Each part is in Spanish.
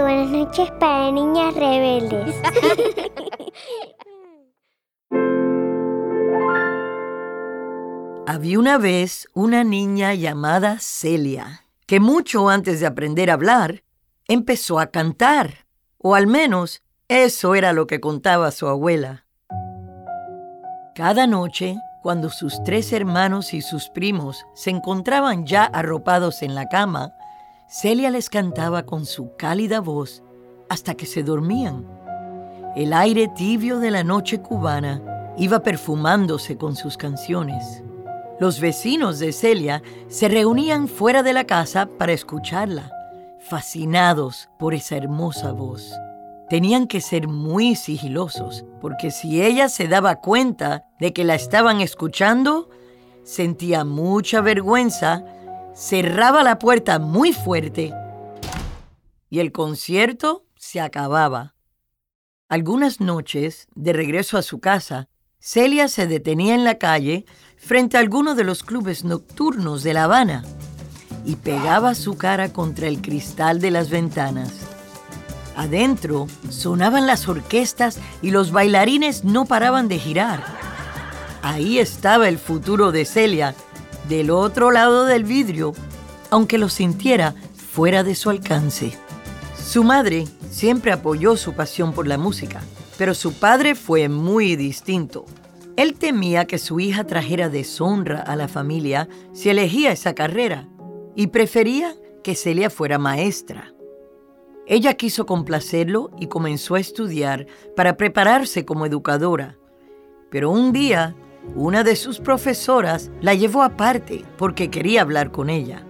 buenas noches para niñas rebeldes. Había una vez una niña llamada Celia, que mucho antes de aprender a hablar, empezó a cantar, o al menos eso era lo que contaba su abuela. Cada noche, cuando sus tres hermanos y sus primos se encontraban ya arropados en la cama, Celia les cantaba con su cálida voz hasta que se dormían. El aire tibio de la noche cubana iba perfumándose con sus canciones. Los vecinos de Celia se reunían fuera de la casa para escucharla, fascinados por esa hermosa voz. Tenían que ser muy sigilosos, porque si ella se daba cuenta de que la estaban escuchando, sentía mucha vergüenza, cerraba la puerta muy fuerte y el concierto se acababa. Algunas noches, de regreso a su casa, Celia se detenía en la calle frente a alguno de los clubes nocturnos de La Habana y pegaba su cara contra el cristal de las ventanas. Adentro sonaban las orquestas y los bailarines no paraban de girar. Ahí estaba el futuro de Celia, del otro lado del vidrio, aunque lo sintiera fuera de su alcance. Su madre siempre apoyó su pasión por la música pero su padre fue muy distinto. Él temía que su hija trajera deshonra a la familia si elegía esa carrera y prefería que Celia fuera maestra. Ella quiso complacerlo y comenzó a estudiar para prepararse como educadora. Pero un día, una de sus profesoras la llevó aparte porque quería hablar con ella.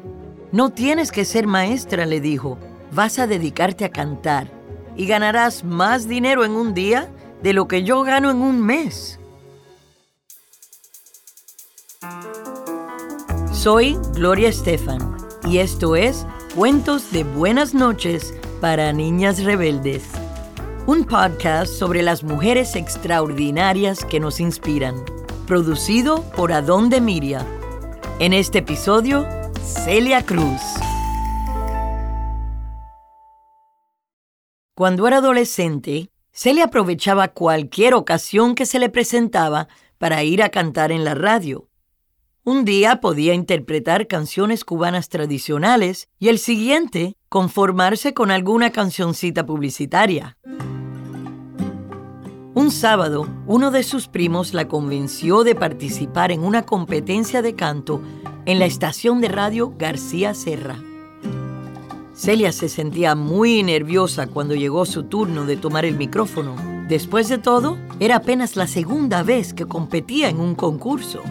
No tienes que ser maestra, le dijo, vas a dedicarte a cantar y ganarás más dinero en un día de lo que yo gano en un mes. Soy Gloria Estefan y esto es Cuentos de Buenas noches para Niñas Rebeldes, un podcast sobre las mujeres extraordinarias que nos inspiran, producido por Adón de Miria. En este episodio, Celia Cruz. Cuando era adolescente, Celia aprovechaba cualquier ocasión que se le presentaba para ir a cantar en la radio. Un día podía interpretar canciones cubanas tradicionales y el siguiente conformarse con alguna cancioncita publicitaria. Un sábado, uno de sus primos la convenció de participar en una competencia de canto en la estación de radio García Serra. Celia se sentía muy nerviosa cuando llegó su turno de tomar el micrófono. Después de todo, era apenas la segunda vez que competía en un concurso.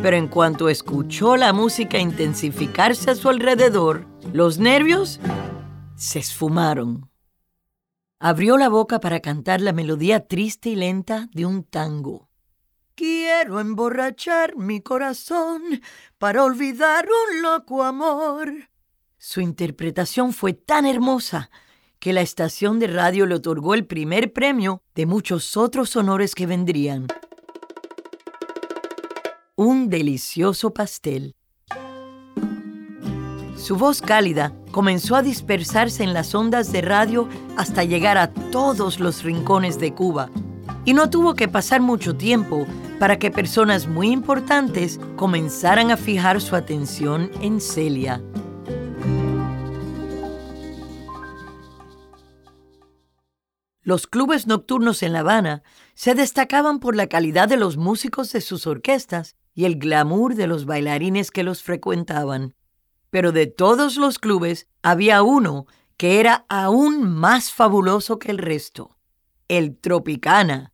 Pero en cuanto escuchó la música intensificarse a su alrededor, los nervios se esfumaron. Abrió la boca para cantar la melodía triste y lenta de un tango. Quiero emborrachar mi corazón para olvidar un loco amor. Su interpretación fue tan hermosa que la estación de radio le otorgó el primer premio de muchos otros honores que vendrían. Un delicioso pastel. Su voz cálida comenzó a dispersarse en las ondas de radio hasta llegar a todos los rincones de Cuba. Y no tuvo que pasar mucho tiempo para que personas muy importantes comenzaran a fijar su atención en Celia. Los clubes nocturnos en La Habana se destacaban por la calidad de los músicos de sus orquestas y el glamour de los bailarines que los frecuentaban. Pero de todos los clubes había uno que era aún más fabuloso que el resto, el Tropicana.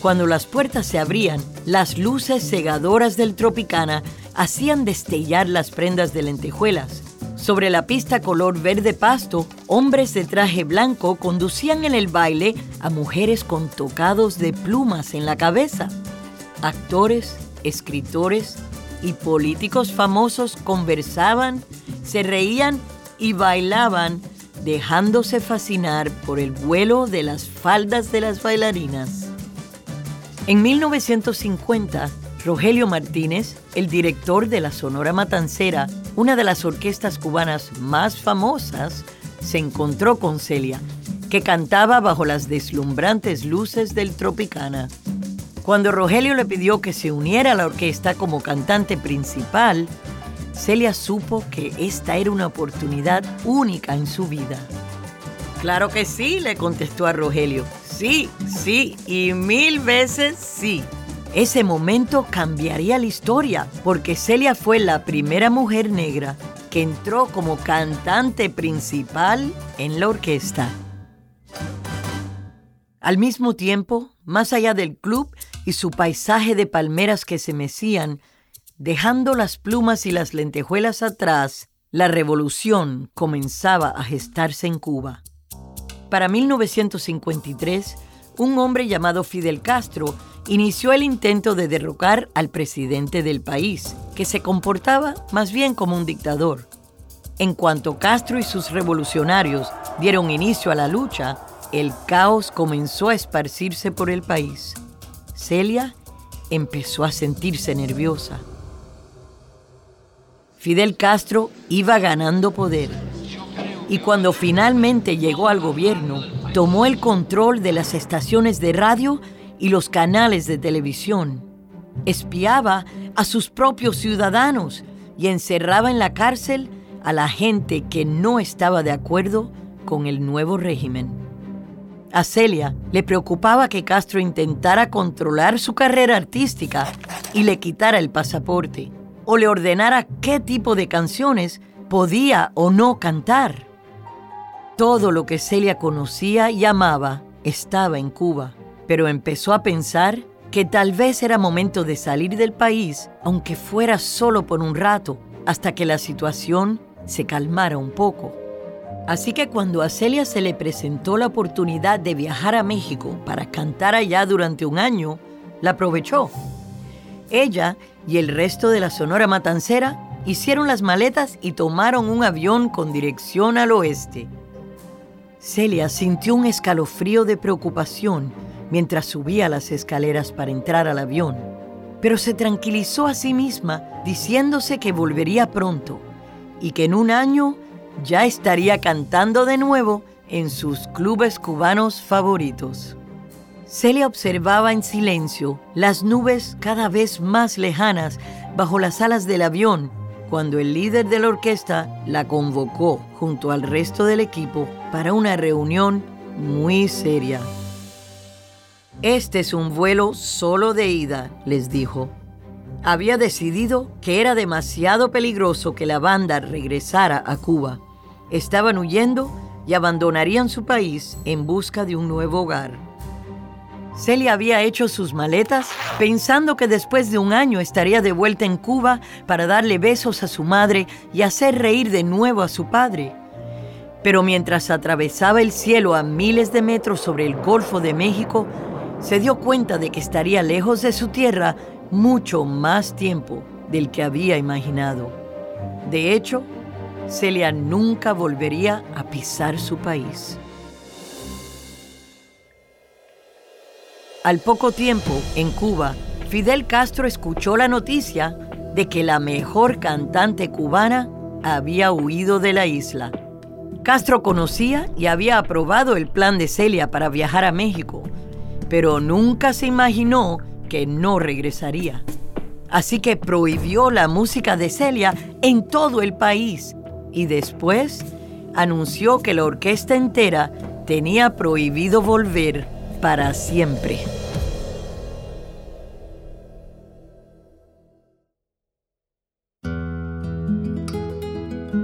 Cuando las puertas se abrían, las luces cegadoras del Tropicana hacían destellar las prendas de lentejuelas sobre la pista color verde pasto, hombres de traje blanco conducían en el baile a mujeres con tocados de plumas en la cabeza. Actores, escritores y políticos famosos conversaban, se reían y bailaban, dejándose fascinar por el vuelo de las faldas de las bailarinas. En 1950, Rogelio Martínez, el director de la Sonora Matancera, una de las orquestas cubanas más famosas, se encontró con Celia, que cantaba bajo las deslumbrantes luces del Tropicana. Cuando Rogelio le pidió que se uniera a la orquesta como cantante principal, Celia supo que esta era una oportunidad única en su vida. Claro que sí, le contestó a Rogelio. Sí, sí, y mil veces sí. Ese momento cambiaría la historia, porque Celia fue la primera mujer negra que entró como cantante principal en la orquesta. Al mismo tiempo, más allá del club y su paisaje de palmeras que se mecían, dejando las plumas y las lentejuelas atrás, la revolución comenzaba a gestarse en Cuba. Para 1953, un hombre llamado Fidel Castro inició el intento de derrocar al presidente del país, que se comportaba más bien como un dictador. En cuanto Castro y sus revolucionarios dieron inicio a la lucha, el caos comenzó a esparcirse por el país. Celia empezó a sentirse nerviosa. Fidel Castro iba ganando poder y cuando finalmente llegó al gobierno, tomó el control de las estaciones de radio y los canales de televisión. Espiaba a sus propios ciudadanos y encerraba en la cárcel a la gente que no estaba de acuerdo con el nuevo régimen. A Celia le preocupaba que Castro intentara controlar su carrera artística y le quitara el pasaporte, o le ordenara qué tipo de canciones podía o no cantar. Todo lo que Celia conocía y amaba estaba en Cuba pero empezó a pensar que tal vez era momento de salir del país, aunque fuera solo por un rato, hasta que la situación se calmara un poco. Así que cuando a Celia se le presentó la oportunidad de viajar a México para cantar allá durante un año, la aprovechó. Ella y el resto de la Sonora Matancera hicieron las maletas y tomaron un avión con dirección al oeste. Celia sintió un escalofrío de preocupación mientras subía las escaleras para entrar al avión, pero se tranquilizó a sí misma diciéndose que volvería pronto y que en un año ya estaría cantando de nuevo en sus clubes cubanos favoritos. Celia observaba en silencio las nubes cada vez más lejanas bajo las alas del avión cuando el líder de la orquesta la convocó junto al resto del equipo para una reunión muy seria. Este es un vuelo solo de ida, les dijo. Había decidido que era demasiado peligroso que la banda regresara a Cuba. Estaban huyendo y abandonarían su país en busca de un nuevo hogar. Celia había hecho sus maletas pensando que después de un año estaría de vuelta en Cuba para darle besos a su madre y hacer reír de nuevo a su padre. Pero mientras atravesaba el cielo a miles de metros sobre el Golfo de México, se dio cuenta de que estaría lejos de su tierra mucho más tiempo del que había imaginado. De hecho, Celia nunca volvería a pisar su país. Al poco tiempo, en Cuba, Fidel Castro escuchó la noticia de que la mejor cantante cubana había huido de la isla. Castro conocía y había aprobado el plan de Celia para viajar a México, pero nunca se imaginó que no regresaría. Así que prohibió la música de Celia en todo el país y después anunció que la orquesta entera tenía prohibido volver para siempre.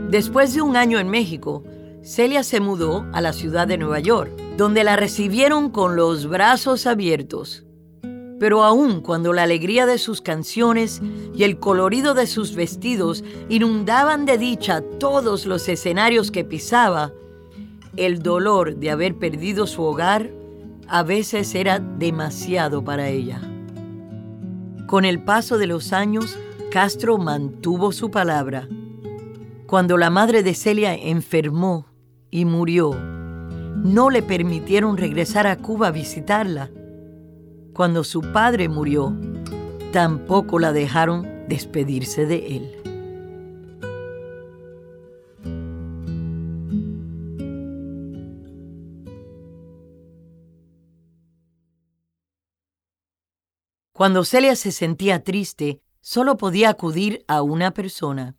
Después de un año en México, Celia se mudó a la ciudad de Nueva York donde la recibieron con los brazos abiertos. Pero aún cuando la alegría de sus canciones y el colorido de sus vestidos inundaban de dicha todos los escenarios que pisaba, el dolor de haber perdido su hogar a veces era demasiado para ella. Con el paso de los años, Castro mantuvo su palabra. Cuando la madre de Celia enfermó y murió, no le permitieron regresar a Cuba a visitarla cuando su padre murió, tampoco la dejaron despedirse de él. Cuando Celia se sentía triste, solo podía acudir a una persona.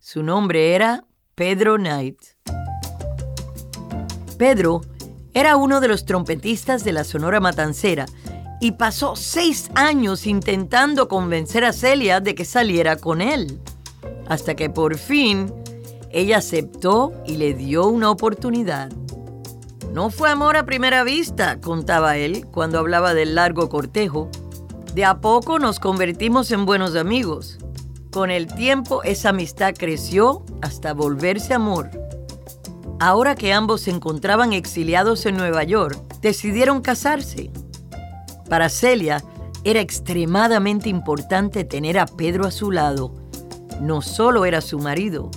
Su nombre era Pedro Knight. Pedro era uno de los trompetistas de la Sonora Matancera, y pasó seis años intentando convencer a Celia de que saliera con él, hasta que por fin ella aceptó y le dio una oportunidad. No fue amor a primera vista, contaba él cuando hablaba del largo cortejo. De a poco nos convertimos en buenos amigos. Con el tiempo esa amistad creció hasta volverse amor. Ahora que ambos se encontraban exiliados en Nueva York, decidieron casarse. Para Celia era extremadamente importante tener a Pedro a su lado. No solo era su marido,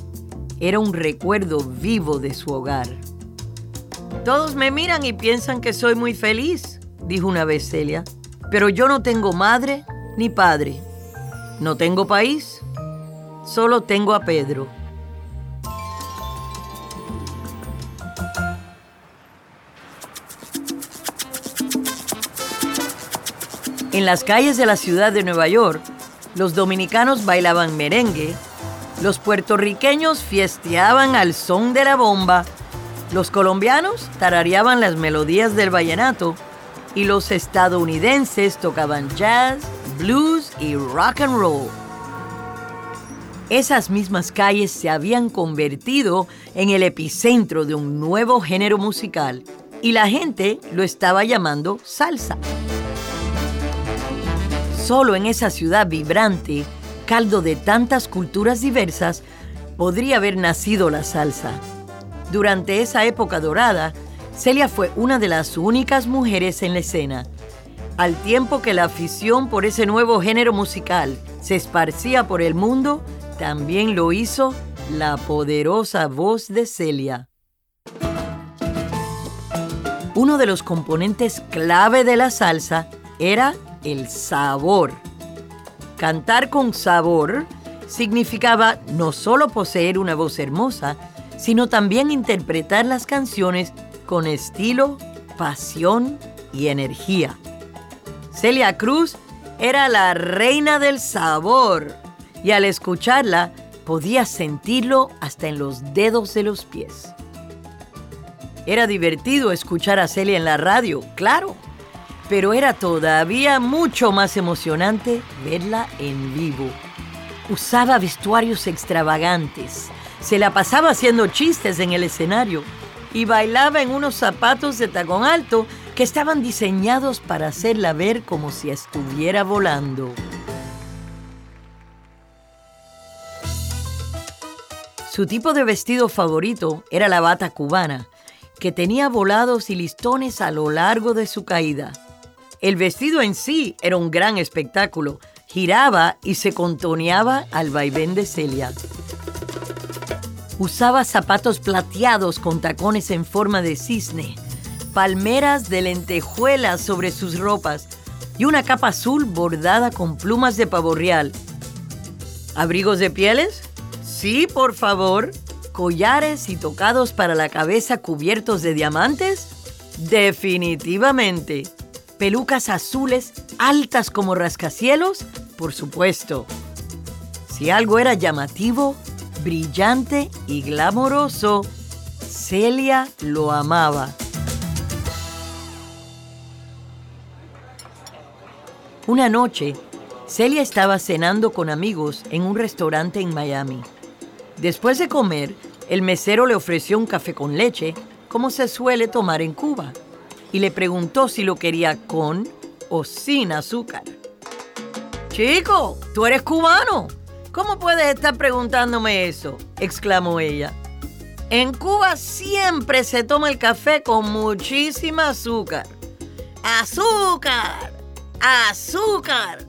era un recuerdo vivo de su hogar. Todos me miran y piensan que soy muy feliz, dijo una vez Celia, pero yo no tengo madre ni padre. No tengo país, solo tengo a Pedro. En las calles de la ciudad de Nueva York, los dominicanos bailaban merengue, los puertorriqueños fiesteaban al son de la bomba, los colombianos tarareaban las melodías del vallenato y los estadounidenses tocaban jazz, blues y rock and roll. Esas mismas calles se habían convertido en el epicentro de un nuevo género musical y la gente lo estaba llamando salsa. Solo en esa ciudad vibrante, caldo de tantas culturas diversas, podría haber nacido la salsa. Durante esa época dorada, Celia fue una de las únicas mujeres en la escena. Al tiempo que la afición por ese nuevo género musical se esparcía por el mundo, también lo hizo la poderosa voz de Celia. Uno de los componentes clave de la salsa era el sabor. Cantar con sabor significaba no solo poseer una voz hermosa, sino también interpretar las canciones con estilo, pasión y energía. Celia Cruz era la reina del sabor y al escucharla podía sentirlo hasta en los dedos de los pies. Era divertido escuchar a Celia en la radio, claro, pero era todavía mucho más emocionante verla en vivo. Usaba vestuarios extravagantes, se la pasaba haciendo chistes en el escenario y bailaba en unos zapatos de tacón alto que estaban diseñados para hacerla ver como si estuviera volando. Su tipo de vestido favorito era la bata cubana, que tenía volados y listones a lo largo de su caída. El vestido en sí era un gran espectáculo. Giraba y se contoneaba al vaivén de Celia. Usaba zapatos plateados con tacones en forma de cisne, palmeras de lentejuelas sobre sus ropas y una capa azul bordada con plumas de pavo real. ¿Abrigos de pieles? Sí, por favor. ¿Collares y tocados para la cabeza cubiertos de diamantes? Definitivamente pelucas azules altas como rascacielos, por supuesto. Si algo era llamativo, brillante y glamoroso, Celia lo amaba. Una noche, Celia estaba cenando con amigos en un restaurante en Miami. Después de comer, el mesero le ofreció un café con leche, como se suele tomar en Cuba y le preguntó si lo quería con o sin azúcar. Chico, tú eres cubano. ¿Cómo puedes estar preguntándome eso? exclamó ella. En Cuba siempre se toma el café con muchísima azúcar. ¡Azúcar! ¡Azúcar!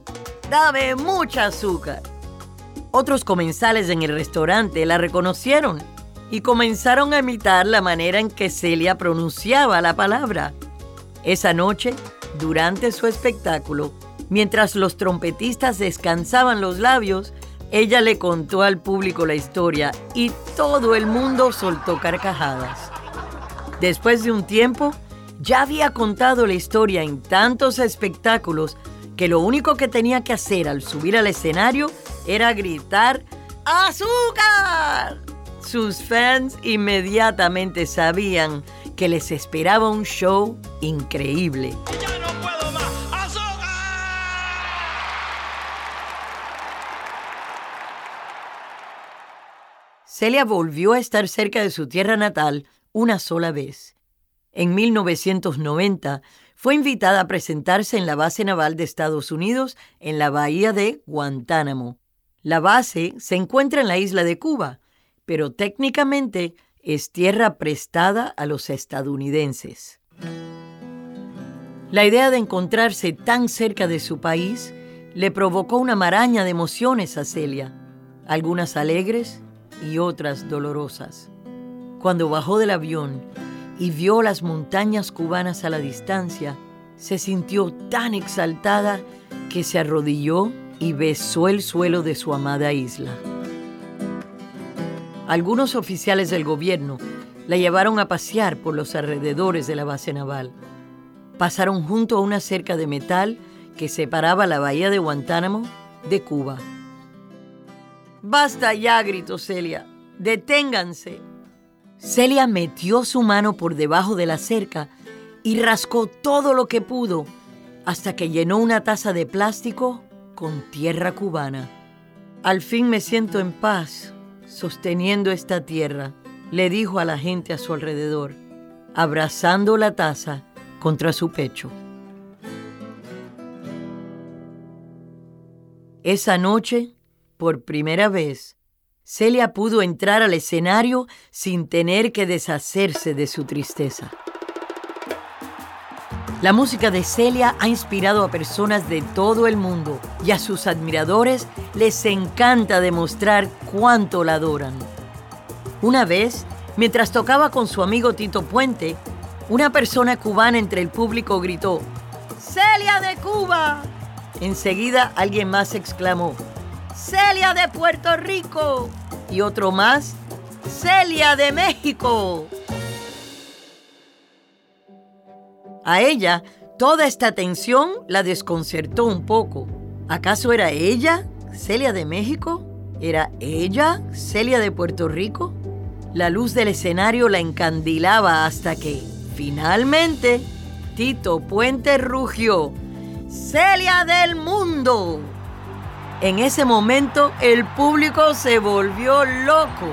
Dame mucha azúcar. Otros comensales en el restaurante la reconocieron y comenzaron a imitar la manera en que Celia pronunciaba la palabra. Esa noche, durante su espectáculo, mientras los trompetistas descansaban los labios, ella le contó al público la historia y todo el mundo soltó carcajadas. Después de un tiempo, ya había contado la historia en tantos espectáculos que lo único que tenía que hacer al subir al escenario era gritar ¡Azúcar! Sus fans inmediatamente sabían que les esperaba un show increíble. Celia volvió a estar cerca de su tierra natal una sola vez. En 1990 fue invitada a presentarse en la base naval de Estados Unidos en la bahía de Guantánamo. La base se encuentra en la isla de Cuba, pero técnicamente es tierra prestada a los estadounidenses. La idea de encontrarse tan cerca de su país le provocó una maraña de emociones a Celia, algunas alegres y otras dolorosas. Cuando bajó del avión y vio las montañas cubanas a la distancia, se sintió tan exaltada que se arrodilló y besó el suelo de su amada isla. Algunos oficiales del gobierno la llevaron a pasear por los alrededores de la base naval. Pasaron junto a una cerca de metal que separaba la bahía de Guantánamo de Cuba. Basta ya, gritó Celia. Deténganse. Celia metió su mano por debajo de la cerca y rascó todo lo que pudo hasta que llenó una taza de plástico con tierra cubana. Al fin me siento en paz sosteniendo esta tierra, le dijo a la gente a su alrededor, abrazando la taza contra su pecho. Esa noche, por primera vez, Celia pudo entrar al escenario sin tener que deshacerse de su tristeza. La música de Celia ha inspirado a personas de todo el mundo y a sus admiradores les encanta demostrar cuánto la adoran. Una vez, mientras tocaba con su amigo Tito Puente, una persona cubana entre el público gritó, ¡Celia de Cuba! Enseguida alguien más exclamó, ¡Celia de Puerto Rico! Y otro más, ¡Celia de México! A ella, toda esta tensión la desconcertó un poco. ¿Acaso era ella, Celia de México? ¿Era ella, Celia de Puerto Rico? La luz del escenario la encandilaba hasta que, finalmente, Tito Puente rugió. ¡Celia del mundo! En ese momento el público se volvió loco.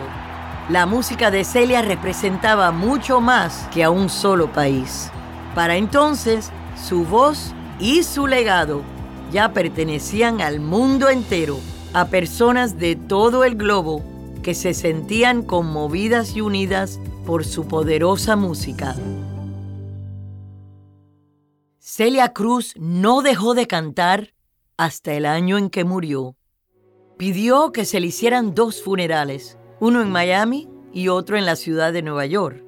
La música de Celia representaba mucho más que a un solo país. Para entonces, su voz y su legado ya pertenecían al mundo entero, a personas de todo el globo que se sentían conmovidas y unidas por su poderosa música. Celia Cruz no dejó de cantar hasta el año en que murió. Pidió que se le hicieran dos funerales, uno en Miami y otro en la ciudad de Nueva York.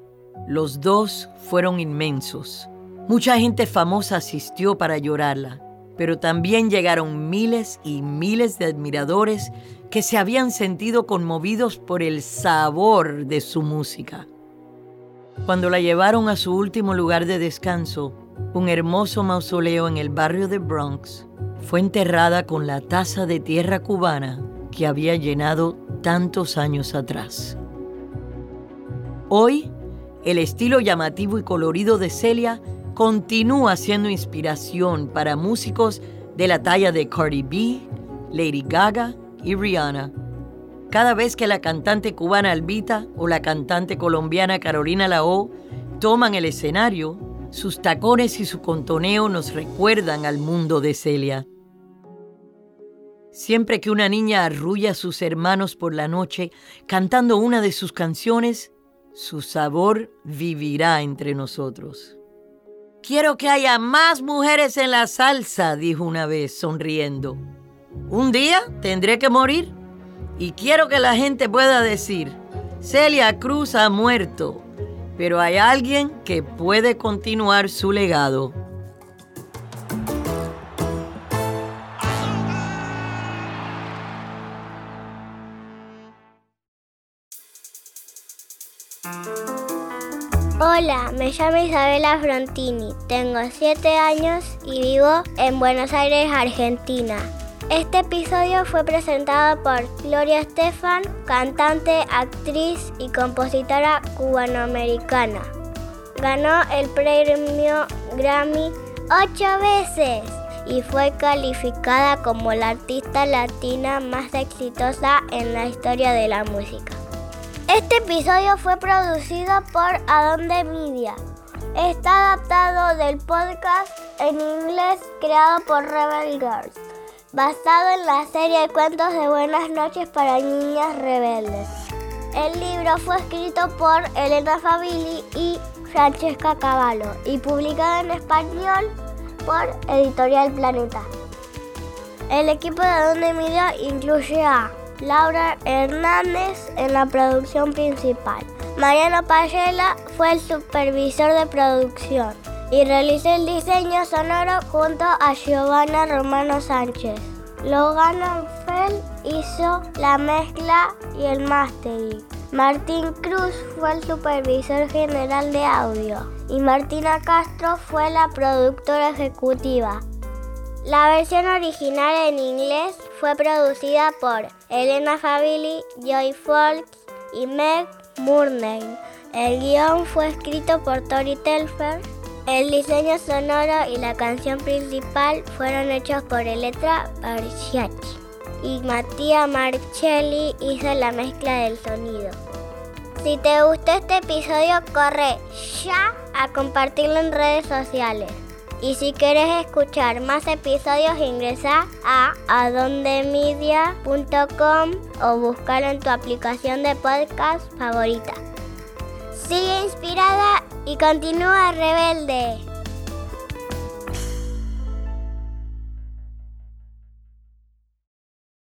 Los dos fueron inmensos. Mucha gente famosa asistió para llorarla, pero también llegaron miles y miles de admiradores que se habían sentido conmovidos por el sabor de su música. Cuando la llevaron a su último lugar de descanso, un hermoso mausoleo en el barrio de Bronx, fue enterrada con la taza de tierra cubana que había llenado tantos años atrás. Hoy, el estilo llamativo y colorido de Celia continúa siendo inspiración para músicos de la talla de Cardi B, Lady Gaga y Rihanna. Cada vez que la cantante cubana Albita o la cantante colombiana Carolina Lao toman el escenario, sus tacones y su contoneo nos recuerdan al mundo de Celia. Siempre que una niña arrulla a sus hermanos por la noche cantando una de sus canciones, su sabor vivirá entre nosotros. Quiero que haya más mujeres en la salsa, dijo una vez, sonriendo. Un día tendré que morir y quiero que la gente pueda decir, Celia Cruz ha muerto, pero hay alguien que puede continuar su legado. Hola, me llamo Isabela Frontini, tengo 7 años y vivo en Buenos Aires, Argentina. Este episodio fue presentado por Gloria Estefan, cantante, actriz y compositora cubanoamericana. Ganó el premio Grammy ocho veces y fue calificada como la artista latina más exitosa en la historia de la música. Este episodio fue producido por Adonde Media. Está adaptado del podcast en inglés creado por Rebel Girls, basado en la serie de cuentos de Buenas noches para niñas rebeldes. El libro fue escrito por Elena Fabili y Francesca Cavallo y publicado en español por Editorial Planeta. El equipo de Adonde Media incluye a Laura Hernández en la producción principal. Mariano Payela fue el supervisor de producción y realizó el diseño sonoro junto a Giovanna Romano Sánchez. Logan Fell hizo la mezcla y el mastering. Martín Cruz fue el supervisor general de audio y Martina Castro fue la productora ejecutiva. La versión original en inglés fue producida por Elena Fabili, Joy Folks y Meg Murnane. El guion fue escrito por Tori Telfer. El diseño sonoro y la canción principal fueron hechos por Eletra Barciachi. Y Matías Marcelli hizo la mezcla del sonido. Si te gustó este episodio, corre ya a compartirlo en redes sociales. Y si quieres escuchar más episodios, ingresa a adondemedia.com o búscalo en tu aplicación de podcast favorita. Sigue inspirada y continúa rebelde.